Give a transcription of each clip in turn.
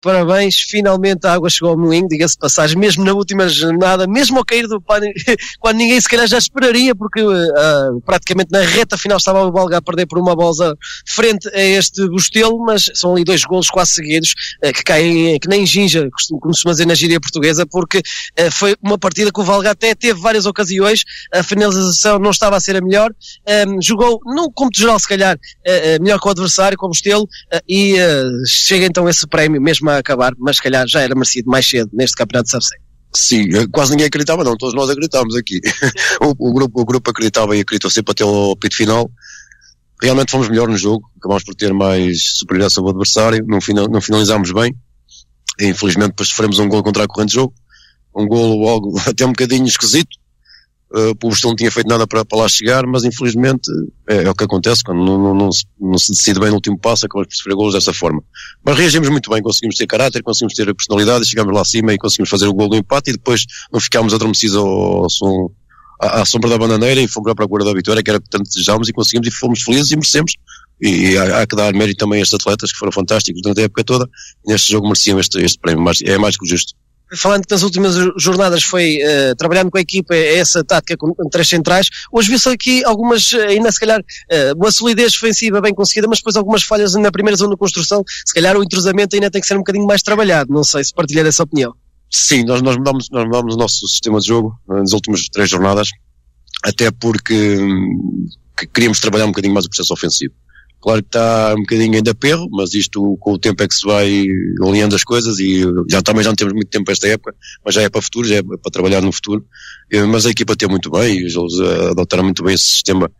Parabéns, finalmente a água chegou ao moinho, diga-se passagem, mesmo na última jornada, mesmo ao cair do pano, quando ninguém se calhar já esperaria, porque uh, praticamente na reta final estava o Balga a perder por uma bola frente a este Bostelo, mas são ali dois golos quase seguidos, uh, que caem que nem ginja, como se dizer na gíria portuguesa, porque uh, foi uma partida que o Valga até teve várias ocasiões, a finalização não estava a ser a melhor, jogou, no cômputo geral se calhar, melhor que o adversário, com o Bostelo, e chega então esse prémio, mesmo a acabar, mas se calhar já era merecido mais cedo neste campeonato de Sabsei. Sim, quase ninguém acreditava, não, todos nós acreditávamos aqui. o, o, grupo, o grupo acreditava e acreditou sempre até o pito final. Realmente fomos melhor no jogo, acabámos por ter mais superioridade sobre o adversário, não, final, não finalizámos bem. E, infelizmente depois sofremos um gol contra a corrente de jogo. Um gol algo até um bocadinho esquisito, Uh, o Boston não tinha feito nada para, para lá chegar, mas infelizmente é, é o que acontece quando não, não, não, se, não, se, decide bem no último passo, acabamos por sofrer golos dessa forma. Mas reagimos muito bem, conseguimos ter caráter, conseguimos ter personalidade, chegamos lá acima e conseguimos fazer o gol do empate e depois não ficámos adormecidos ao, ao som, à, à, sombra da bananeira e fomos à procura da vitória, que era o que tanto desejávamos e conseguimos e fomos felizes e merecemos. E, e há, há, que dar mérito também a estes atletas que foram fantásticos durante a época toda. Neste jogo mereciam este, este prémio, mas é mais que justo falando que nas últimas jornadas foi uh, trabalhando com a equipa essa tática com três centrais, hoje viu-se aqui algumas, eh, ainda se calhar, uh, uma solidez defensiva bem conseguida, mas depois algumas falhas na primeira zona de construção, se calhar o entrosamento ainda tem que ser um bocadinho mais trabalhado, não sei se partilhar essa opinião. Sim, nós, nós, mudamos, nós mudamos o nosso sistema de jogo nas últimas três jornadas, até porque hum, queríamos trabalhar um bocadinho mais o processo ofensivo. Claro que está um bocadinho ainda perro, mas isto com o tempo é que se vai alinhando as coisas e já também já não temos muito tempo esta época, mas já é para o futuro, já é para trabalhar no futuro. Eh, mas a equipa tem muito bem, eles eh, adotaram muito bem esse sistema.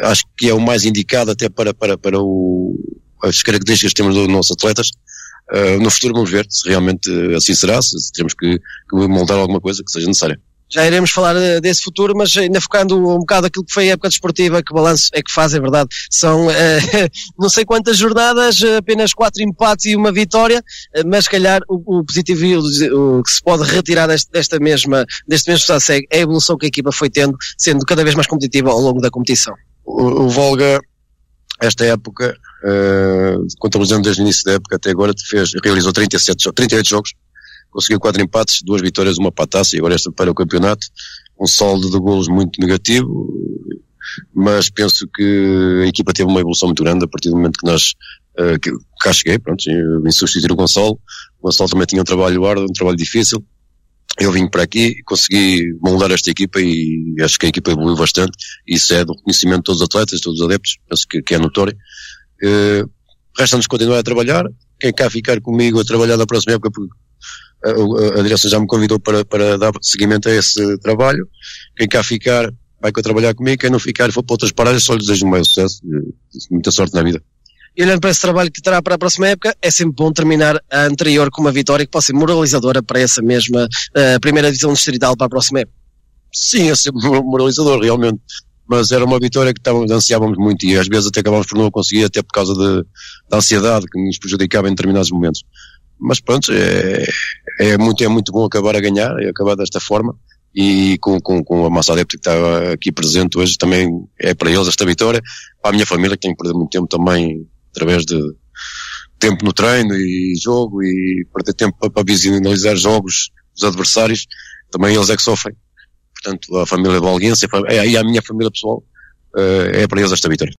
Acho que é o mais indicado até para, para, para o, as características que temos dos nossos atletas. Uh, no futuro vamos ver se realmente assim será, se, se temos que, que moldar alguma coisa que seja necessária já iremos falar eh, desse futuro, mas ainda focando um bocado aquilo que foi a época desportiva, que balanço é que faz, é verdade. São eh, não sei quantas jornadas, apenas quatro empates e uma vitória, eh, mas se calhar o, o positivo e o, o, que se pode retirar deste, desta mesma, deste mesmo estado é a evolução que a equipa foi tendo, sendo cada vez mais competitiva ao longo da competição. O, o Volga, esta época, uh, contabilizando desde o início da época até agora, fez, realizou 37, 38 jogos, conseguiu quatro empates, duas vitórias, uma pataça e agora esta para o campeonato. Um saldo de golos muito negativo, mas penso que a equipa teve uma evolução muito grande a partir do momento que nós uh, que cá cheguei, pronto, vim substituir o Gonçalo. O Gonçalo também tinha um trabalho árduo, um trabalho difícil. Eu vim para aqui consegui moldar esta equipa e acho que a equipa evoluiu bastante. Isso é do reconhecimento de todos os atletas, todos os adeptos, penso que, que é notório. Uh, Resta-nos continuar a trabalhar. Quem cá ficar comigo a trabalhar na próxima época, porque a, a direção já me convidou para, para dar seguimento a esse trabalho. Quem cá ficar vai cá trabalhar comigo, quem não ficar for para outras paragens, só lhe desejo um maior sucesso muita sorte na vida. E olhando para esse trabalho que terá para a próxima época, é sempre bom terminar a anterior com uma vitória que possa ser moralizadora para essa mesma uh, primeira divisão distrital para a próxima época. Sim, é sempre moralizador, realmente. Mas era uma vitória que estávamos, ansiávamos muito e às vezes até acabámos por não conseguir, até por causa de, da ansiedade que nos prejudicava em determinados momentos mas pronto, é, é, muito, é muito bom acabar a ganhar, e acabar desta forma, e com, com, com a massa adepta que está aqui presente hoje, também é para eles esta vitória, para a minha família que tem perdido muito tempo também, através de tempo no treino e jogo, e perder tempo para, para visualizar jogos dos adversários, também eles é que sofrem. Portanto, a família do Alguense, e a minha família pessoal, eh, é para eles esta vitória.